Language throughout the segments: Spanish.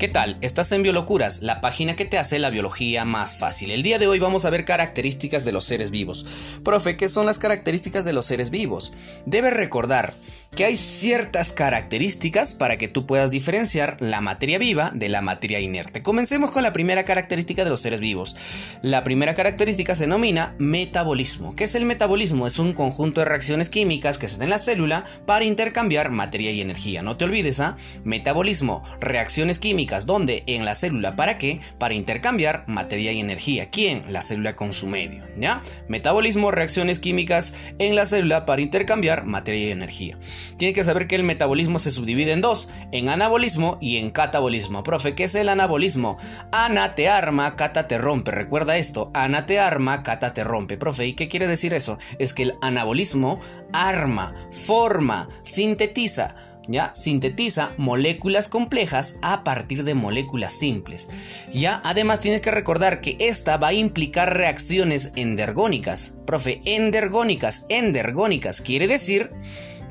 ¿Qué tal? Estás en Biolocuras, la página que te hace la biología más fácil. El día de hoy vamos a ver características de los seres vivos. Profe, ¿qué son las características de los seres vivos? Debes recordar que hay ciertas características para que tú puedas diferenciar la materia viva de la materia inerte. Comencemos con la primera característica de los seres vivos. La primera característica se denomina metabolismo. ¿Qué es el metabolismo? Es un conjunto de reacciones químicas que se dan en la célula para intercambiar materia y energía. No te olvides, ¿ah? Metabolismo, reacciones químicas, ¿dónde? En la célula. ¿Para qué? Para intercambiar materia y energía. ¿Quién? La célula con su medio, ¿ya? Metabolismo, reacciones químicas en la célula para intercambiar materia y energía. Tienes que saber que el metabolismo se subdivide en dos, en anabolismo y en catabolismo. Profe, ¿qué es el anabolismo? Ana te arma, cata te rompe. Recuerda esto, ana te arma, cata te rompe. Profe, ¿y qué quiere decir eso? Es que el anabolismo arma, forma, sintetiza, ¿ya? Sintetiza moléculas complejas a partir de moléculas simples. ¿Ya? Además tienes que recordar que esta va a implicar reacciones endergónicas. Profe, endergónicas, endergónicas quiere decir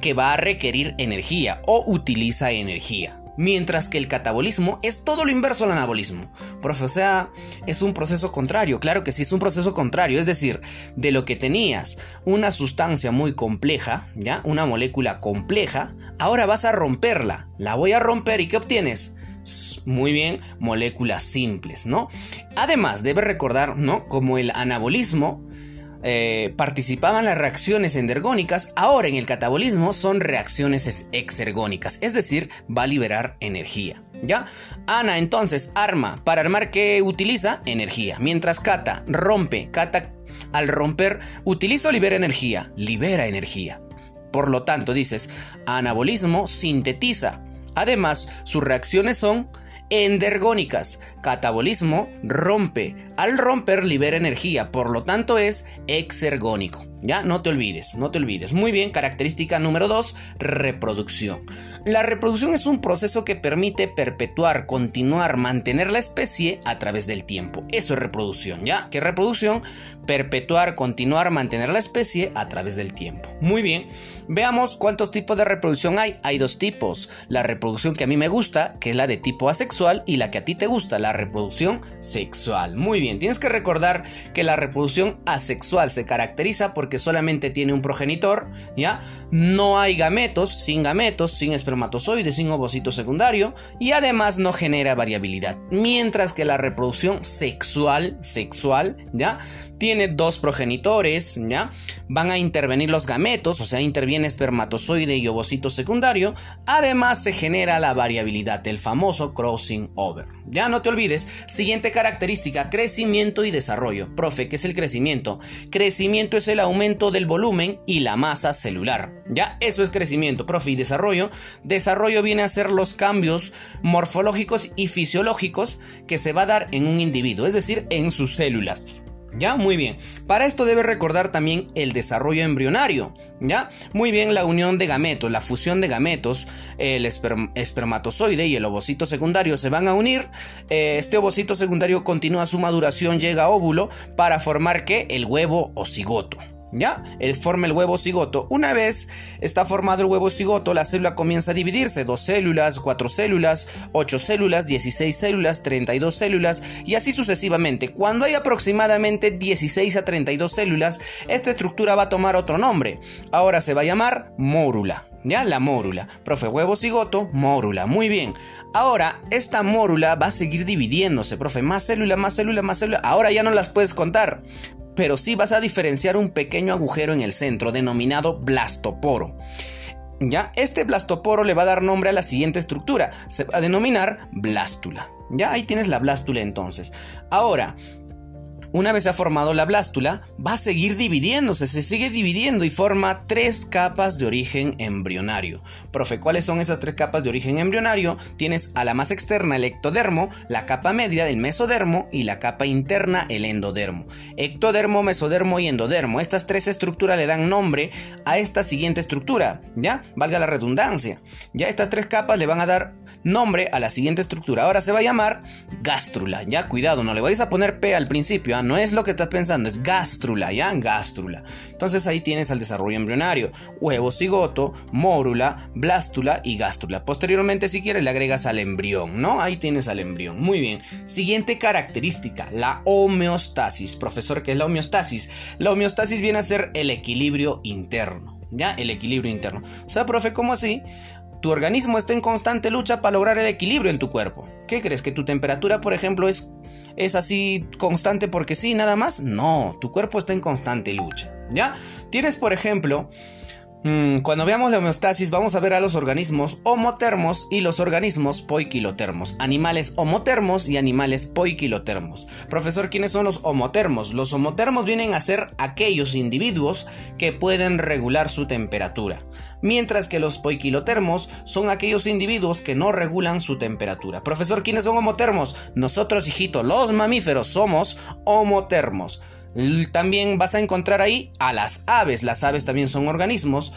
que va a requerir energía o utiliza energía. Mientras que el catabolismo es todo lo inverso al anabolismo. Profe, o sea, es un proceso contrario. Claro que sí, es un proceso contrario. Es decir, de lo que tenías una sustancia muy compleja, ¿ya? Una molécula compleja, ahora vas a romperla. La voy a romper y ¿qué obtienes? muy bien moléculas simples, ¿no? Además, debes recordar, ¿no? Como el anabolismo eh, participaban las reacciones endergónicas, ahora en el catabolismo son reacciones exergónicas, es decir, va a liberar energía. ¿Ya? Ana entonces arma, para armar ¿qué utiliza? Energía. Mientras Kata rompe, Kata al romper utiliza o libera energía, libera energía. Por lo tanto, dices, anabolismo sintetiza. Además, sus reacciones son endergónicas. Catabolismo rompe. Al romper libera energía, por lo tanto es exergónico. Ya, no te olvides, no te olvides. Muy bien, característica número 2, reproducción. La reproducción es un proceso que permite perpetuar, continuar, mantener la especie a través del tiempo. Eso es reproducción, ¿ya? ¿Qué reproducción? Perpetuar, continuar, mantener la especie a través del tiempo. Muy bien, veamos cuántos tipos de reproducción hay. Hay dos tipos. La reproducción que a mí me gusta, que es la de tipo asexual, y la que a ti te gusta, la reproducción sexual. Muy bien, tienes que recordar que la reproducción asexual se caracteriza por que solamente tiene un progenitor, ¿ya? No hay gametos, sin gametos, sin espermatozoides, sin ovocito secundario y además no genera variabilidad. Mientras que la reproducción sexual, sexual, ¿ya? Tiene dos progenitores, ¿ya? Van a intervenir los gametos, o sea, interviene espermatozoide y ovocito secundario. Además se genera la variabilidad, el famoso crossing over. Ya no te olvides, siguiente característica, crecimiento y desarrollo. Profe, ¿qué es el crecimiento? Crecimiento es el aumento del volumen y la masa celular. Ya, eso es crecimiento, profe, y desarrollo. Desarrollo viene a ser los cambios morfológicos y fisiológicos que se va a dar en un individuo, es decir, en sus células. ¿Ya? Muy bien. Para esto debe recordar también el desarrollo embrionario. ¿Ya? Muy bien, la unión de gametos, la fusión de gametos, el espermatozoide y el ovocito secundario se van a unir. Eh, este ovocito secundario continúa su maduración, llega a óvulo para formar ¿qué? El huevo o cigoto. ¿Ya? Él forma el huevo cigoto. Una vez está formado el huevo cigoto, la célula comienza a dividirse. Dos células, cuatro células, ocho células, 16 células, 32 células y así sucesivamente. Cuando hay aproximadamente 16 a 32 células, esta estructura va a tomar otro nombre. Ahora se va a llamar mórula. ¿Ya? La mórula. Profe, huevo cigoto, mórula. Muy bien. Ahora, esta mórula va a seguir dividiéndose, profe. Más célula, más célula, más célula. Ahora ya no las puedes contar pero sí vas a diferenciar un pequeño agujero en el centro denominado blastoporo. Ya, este blastoporo le va a dar nombre a la siguiente estructura, se va a denominar blástula. Ya, ahí tienes la blástula entonces. Ahora, una vez ha formado la blástula, va a seguir dividiéndose, se sigue dividiendo y forma tres capas de origen embrionario. Profe, ¿cuáles son esas tres capas de origen embrionario? Tienes a la más externa el ectodermo, la capa media el mesodermo y la capa interna el endodermo. Ectodermo, mesodermo y endodermo. Estas tres estructuras le dan nombre a esta siguiente estructura, ¿ya? Valga la redundancia. Ya estas tres capas le van a dar nombre a la siguiente estructura. Ahora se va a llamar gástrula. Ya, cuidado, no le vais a poner P al principio. ¿ah? No es lo que estás pensando, es gástrula, ¿ya? Gástrula. Entonces ahí tienes al desarrollo embrionario. Huevo, cigoto, mórula, blástula y gástrula. Posteriormente, si quieres, le agregas al embrión, ¿no? Ahí tienes al embrión. Muy bien. Siguiente característica, la homeostasis. Profesor, ¿qué es la homeostasis? La homeostasis viene a ser el equilibrio interno. ¿Ya? El equilibrio interno. O sea, profe, ¿cómo así? Tu organismo está en constante lucha para lograr el equilibrio en tu cuerpo. ¿Qué crees? ¿Que tu temperatura, por ejemplo, es, es así constante porque sí, nada más? No, tu cuerpo está en constante lucha. ¿Ya? Tienes, por ejemplo, cuando veamos la homeostasis vamos a ver a los organismos homotermos y los organismos poiquilotermos. Animales homotermos y animales poiquilotermos. Profesor, ¿quiénes son los homotermos? Los homotermos vienen a ser aquellos individuos que pueden regular su temperatura. Mientras que los poiquilotermos son aquellos individuos que no regulan su temperatura. Profesor, ¿quiénes son homotermos? Nosotros, hijito, los mamíferos somos homotermos. También vas a encontrar ahí a las aves. Las aves también son organismos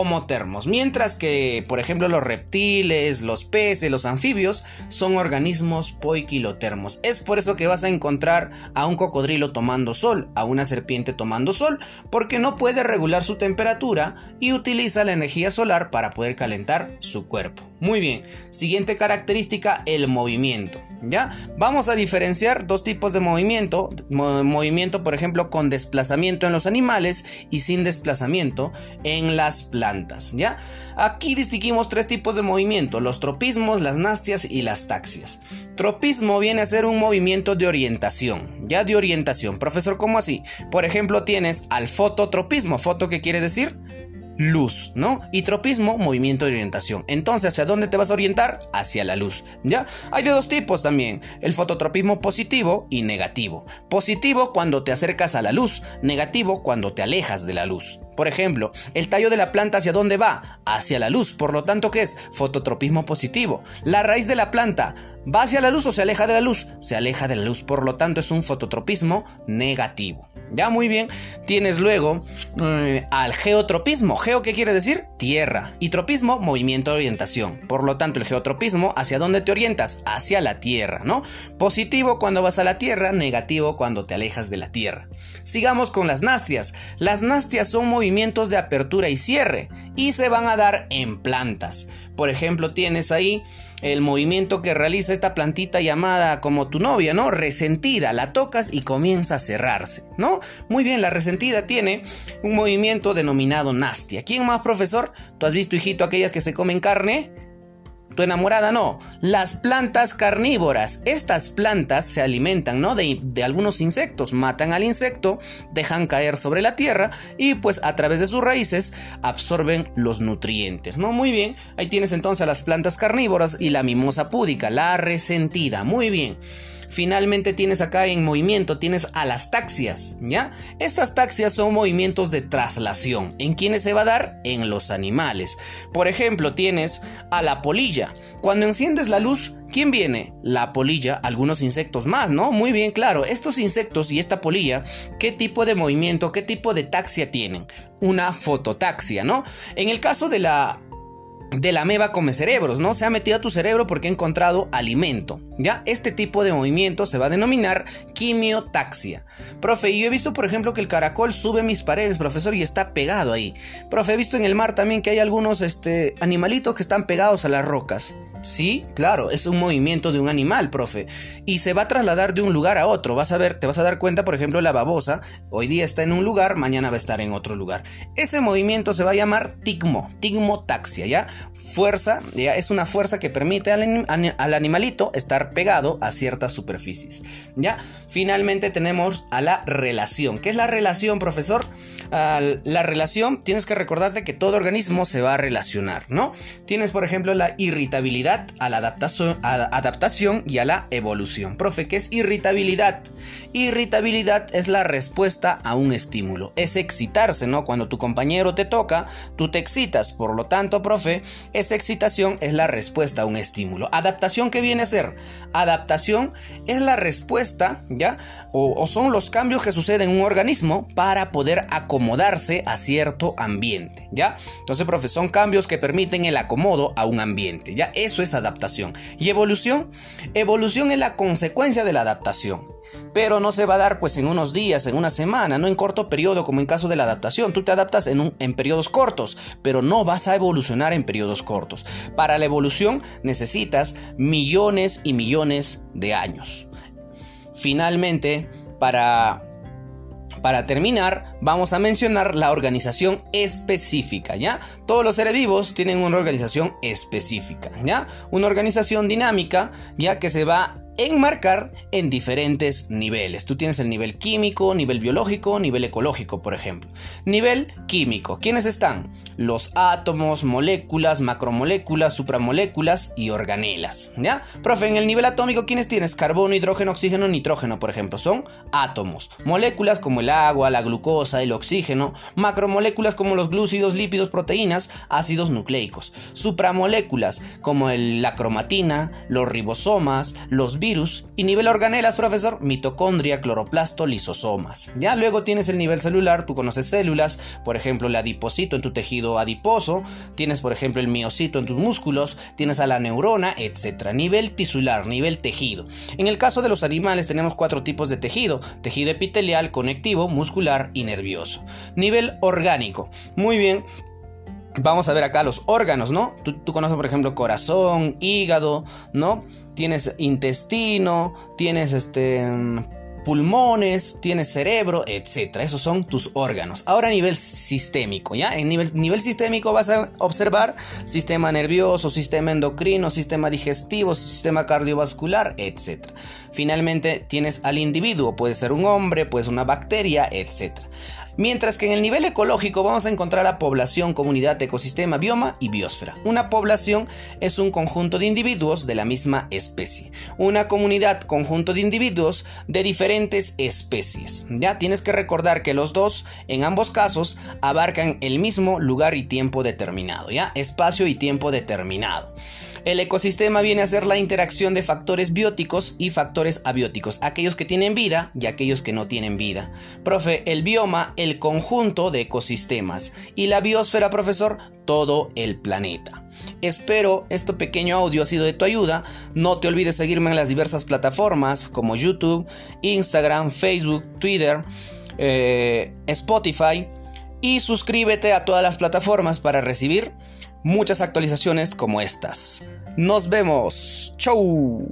homotermos, mientras que, por ejemplo, los reptiles, los peces, los anfibios son organismos poiquilotermos. Es por eso que vas a encontrar a un cocodrilo tomando sol, a una serpiente tomando sol, porque no puede regular su temperatura y utiliza la energía solar para poder calentar su cuerpo. Muy bien, siguiente característica, el movimiento. ¿Ya? Vamos a diferenciar dos tipos de movimiento. movimiento, por ejemplo, con desplazamiento en los animales y sin desplazamiento en las plantas. ¿Ya? Aquí distinguimos tres tipos de movimiento, los tropismos, las nastias y las taxias. Tropismo viene a ser un movimiento de orientación, ya de orientación. Profesor, ¿cómo así? Por ejemplo, tienes al fototropismo. ¿Foto qué quiere decir? Luz, ¿no? Y tropismo, movimiento de orientación. Entonces, ¿hacia dónde te vas a orientar? Hacia la luz, ¿ya? Hay de dos tipos también, el fototropismo positivo y negativo. Positivo cuando te acercas a la luz, negativo cuando te alejas de la luz. Por ejemplo, el tallo de la planta hacia dónde va? Hacia la luz, por lo tanto, ¿qué es? Fototropismo positivo. La raíz de la planta va hacia la luz o se aleja de la luz? Se aleja de la luz, por lo tanto es un fototropismo negativo. Ya muy bien, tienes luego eh, al geotropismo. Geo, ¿qué quiere decir? Tierra. Y tropismo, movimiento de orientación. Por lo tanto, el geotropismo, ¿hacia dónde te orientas? Hacia la Tierra, ¿no? Positivo cuando vas a la Tierra, negativo cuando te alejas de la Tierra. Sigamos con las nastias. Las nastias son movimientos de apertura y cierre y se van a dar en plantas. Por ejemplo, tienes ahí el movimiento que realiza esta plantita llamada como tu novia, ¿no? Resentida, la tocas y comienza a cerrarse, ¿no? Muy bien, la resentida tiene un movimiento denominado nastia. ¿Quién más, profesor? ¿Tú has visto, hijito, aquellas que se comen carne? tu enamorada no. Las plantas carnívoras. Estas plantas se alimentan, ¿no? De, algunos insectos. Matan al insecto, dejan caer sobre la tierra y pues a través de sus raíces absorben los nutrientes, ¿no? Muy bien. Ahí tienes entonces a las plantas carnívoras y la mimosa púdica, la resentida. Muy bien. Finalmente tienes acá en movimiento, tienes a las taxias, ¿ya? Estas taxias son movimientos de traslación. ¿En quiénes se va a dar? En los animales. Por ejemplo, tienes a la polilla. Cuando enciendes la luz, ¿Quién viene? La polilla, algunos insectos más, ¿no? Muy bien, claro. Estos insectos y esta polilla, ¿qué tipo de movimiento, qué tipo de taxia tienen? Una fototaxia, ¿no? En el caso de la de la meba come cerebros, ¿no? Se ha metido a tu cerebro porque ha encontrado alimento. ¿Ya? Este tipo de movimiento se va a denominar quimiotaxia. Profe, yo he visto, por ejemplo, que el caracol sube mis paredes, profesor, y está pegado ahí. Profe, he visto en el mar también que hay algunos este, animalitos que están pegados a las rocas. Sí, claro, es un movimiento de un animal, profe. Y se va a trasladar de un lugar a otro. Vas a ver, te vas a dar cuenta, por ejemplo, la babosa. Hoy día está en un lugar, mañana va a estar en otro lugar. Ese movimiento se va a llamar tigmo, tigmotaxia, ¿ya? Fuerza, ¿ya? Es una fuerza que permite al, al animalito estar pegado a ciertas superficies. ¿Ya? Finalmente tenemos a la relación. ¿Qué es la relación, profesor? la relación, tienes que recordarte que todo organismo se va a relacionar, ¿no? Tienes, por ejemplo, la irritabilidad a la adaptación, adaptación y a la evolución. Profe, ¿qué es irritabilidad? Irritabilidad es la respuesta a un estímulo. Es excitarse, ¿no? Cuando tu compañero te toca, tú te excitas. Por lo tanto, profe, esa excitación es la respuesta a un estímulo. Adaptación, ¿qué viene a ser? Adaptación es la respuesta, ¿ya? O, son los cambios que suceden en un organismo para poder acomodarse a cierto ambiente, ¿ya? Entonces, profe, son cambios que permiten el acomodo a un ambiente, ¿ya? Eso es adaptación. ¿Y evolución? Evolución es la consecuencia de la adaptación. Pero no se va a dar pues en unos días, en una semana, no en corto periodo como en caso de la adaptación. Tú te adaptas en, un, en periodos cortos, pero no vas a evolucionar en periodos cortos. Para la evolución necesitas millones y millones de años. Finalmente, para para terminar, vamos a mencionar la organización específica, ¿ya? Todos los seres vivos tienen una organización específica, ¿ya? Una organización dinámica, ya que se va enmarcar en diferentes niveles. Tú tienes el nivel químico, nivel biológico, nivel ecológico, por ejemplo. Nivel químico. ¿Quiénes están? Los átomos, moléculas, macromoléculas, supramoléculas y organelas. ¿Ya? Profe, en el nivel atómico, ¿quiénes tienes? Carbono, hidrógeno, oxígeno, nitrógeno, por ejemplo. Son átomos. Moléculas como el agua, la glucosa, el oxígeno. Macromoléculas como los glúcidos, lípidos, proteínas, ácidos nucleicos. Supramoléculas como la cromatina, los ribosomas, los virus. Y nivel organelas, profesor, mitocondria, cloroplasto, lisosomas. Ya luego tienes el nivel celular, tú conoces células, por ejemplo, el adipocito en tu tejido adiposo, tienes por ejemplo el miocito en tus músculos, tienes a la neurona, etc. Nivel tisular, nivel tejido. En el caso de los animales tenemos cuatro tipos de tejido, tejido epitelial, conectivo, muscular y nervioso. Nivel orgánico. Muy bien, Vamos a ver acá los órganos, ¿no? Tú, tú, conoces, por ejemplo, corazón, hígado, ¿no? Tienes intestino, tienes este pulmones, tienes cerebro, etc. Esos son tus órganos. Ahora a nivel sistémico, ¿ya? En nivel, nivel sistémico vas a observar sistema nervioso, sistema endocrino, sistema digestivo, sistema cardiovascular, etc. Finalmente tienes al individuo, puede ser un hombre, puede ser una bacteria, etc. Mientras que en el nivel ecológico vamos a encontrar la población, comunidad, ecosistema, bioma y biosfera. Una población es un conjunto de individuos de la misma especie. Una comunidad, conjunto de individuos de diferentes especies. Ya tienes que recordar que los dos, en ambos casos, abarcan el mismo lugar y tiempo determinado. Ya, espacio y tiempo determinado. El ecosistema viene a ser la interacción de factores bióticos y factores abióticos, aquellos que tienen vida y aquellos que no tienen vida. Profe, el bioma, el conjunto de ecosistemas y la biosfera, profesor, todo el planeta. Espero este pequeño audio ha sido de tu ayuda. No te olvides seguirme en las diversas plataformas como YouTube, Instagram, Facebook, Twitter, eh, Spotify y suscríbete a todas las plataformas para recibir muchas actualizaciones como estas. Nos vemos. Chau.